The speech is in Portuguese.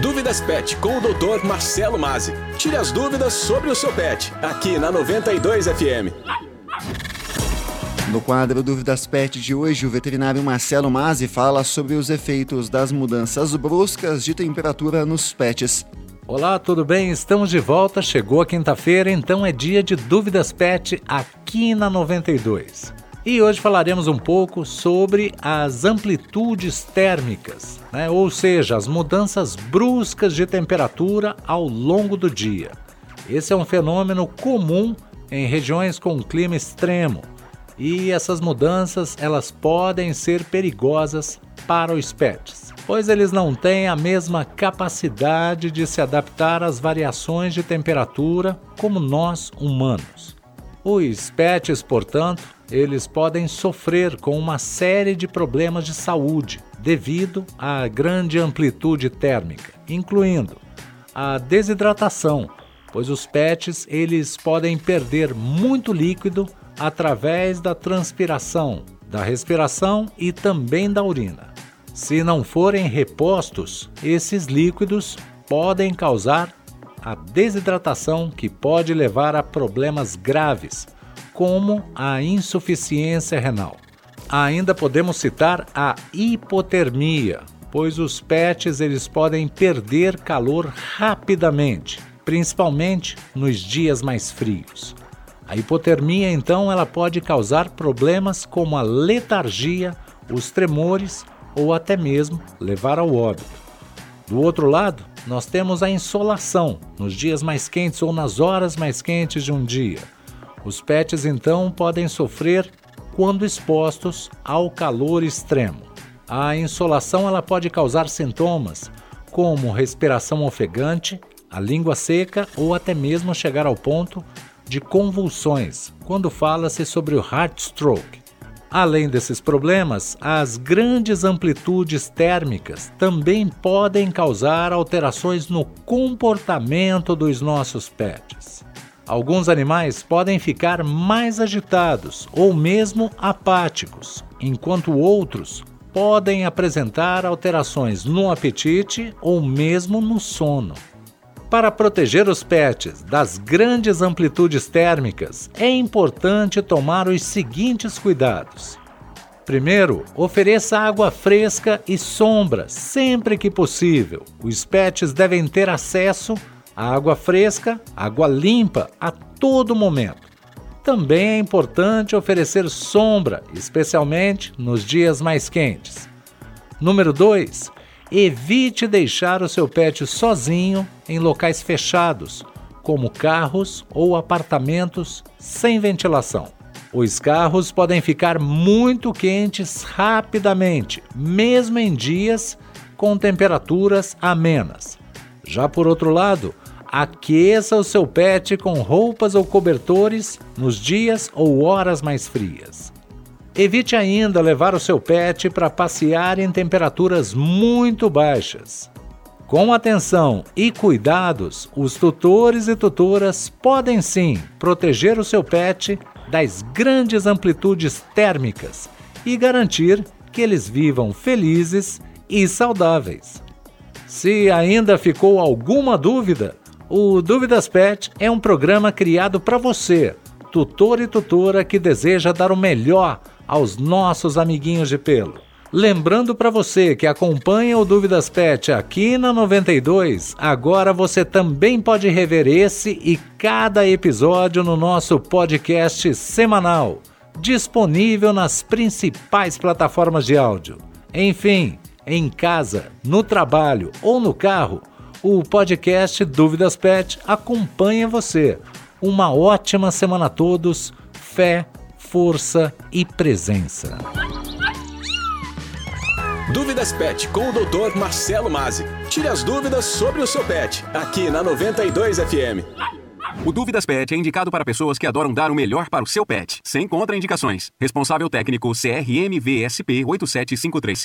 Dúvidas Pet com o Dr. Marcelo Mazzi. Tire as dúvidas sobre o seu pet, aqui na 92 FM. No quadro Dúvidas Pet de hoje, o veterinário Marcelo Mazzi fala sobre os efeitos das mudanças bruscas de temperatura nos pets. Olá, tudo bem? Estamos de volta. Chegou a quinta-feira, então é dia de Dúvidas Pet aqui na 92. E hoje falaremos um pouco sobre as amplitudes térmicas, né? ou seja, as mudanças bruscas de temperatura ao longo do dia. Esse é um fenômeno comum em regiões com clima extremo e essas mudanças elas podem ser perigosas para os pets, pois eles não têm a mesma capacidade de se adaptar às variações de temperatura como nós humanos. Os pets, portanto, eles podem sofrer com uma série de problemas de saúde devido à grande amplitude térmica, incluindo a desidratação, pois os pets eles podem perder muito líquido através da transpiração, da respiração e também da urina. Se não forem repostos, esses líquidos podem causar a desidratação que pode levar a problemas graves, como a insuficiência renal. Ainda podemos citar a hipotermia, pois os pets eles podem perder calor rapidamente, principalmente nos dias mais frios. A hipotermia, então, ela pode causar problemas como a letargia, os tremores ou até mesmo levar ao óbito. Do outro lado, nós temos a insolação, nos dias mais quentes ou nas horas mais quentes de um dia. Os pets então podem sofrer quando expostos ao calor extremo. A insolação ela pode causar sintomas como respiração ofegante, a língua seca ou até mesmo chegar ao ponto de convulsões, quando fala-se sobre o heart stroke. Além desses problemas, as grandes amplitudes térmicas também podem causar alterações no comportamento dos nossos pets. Alguns animais podem ficar mais agitados ou mesmo apáticos, enquanto outros podem apresentar alterações no apetite ou mesmo no sono. Para proteger os pets das grandes amplitudes térmicas, é importante tomar os seguintes cuidados. Primeiro, ofereça água fresca e sombra sempre que possível. Os pets devem ter acesso a água fresca, água limpa a todo momento. Também é importante oferecer sombra, especialmente nos dias mais quentes. Número 2. Evite deixar o seu pet sozinho em locais fechados, como carros ou apartamentos sem ventilação. Os carros podem ficar muito quentes rapidamente, mesmo em dias com temperaturas amenas. Já por outro lado, Aqueça o seu pet com roupas ou cobertores nos dias ou horas mais frias. Evite ainda levar o seu pet para passear em temperaturas muito baixas. Com atenção e cuidados, os tutores e tutoras podem sim proteger o seu pet das grandes amplitudes térmicas e garantir que eles vivam felizes e saudáveis. Se ainda ficou alguma dúvida, o Dúvidas Pet é um programa criado para você, tutor e tutora que deseja dar o melhor aos nossos amiguinhos de pelo. Lembrando para você que acompanha o Dúvidas Pet aqui na 92, agora você também pode rever esse e cada episódio no nosso podcast semanal, disponível nas principais plataformas de áudio. Enfim, em casa, no trabalho ou no carro, o podcast Dúvidas Pet acompanha você. Uma ótima semana a todos. Fé, força e presença. Dúvidas Pet com o Dr. Marcelo Mazzi. Tire as dúvidas sobre o seu pet, aqui na 92 FM. O Dúvidas Pet é indicado para pessoas que adoram dar o melhor para o seu pet, sem contraindicações. Responsável técnico CRM VSP 8753.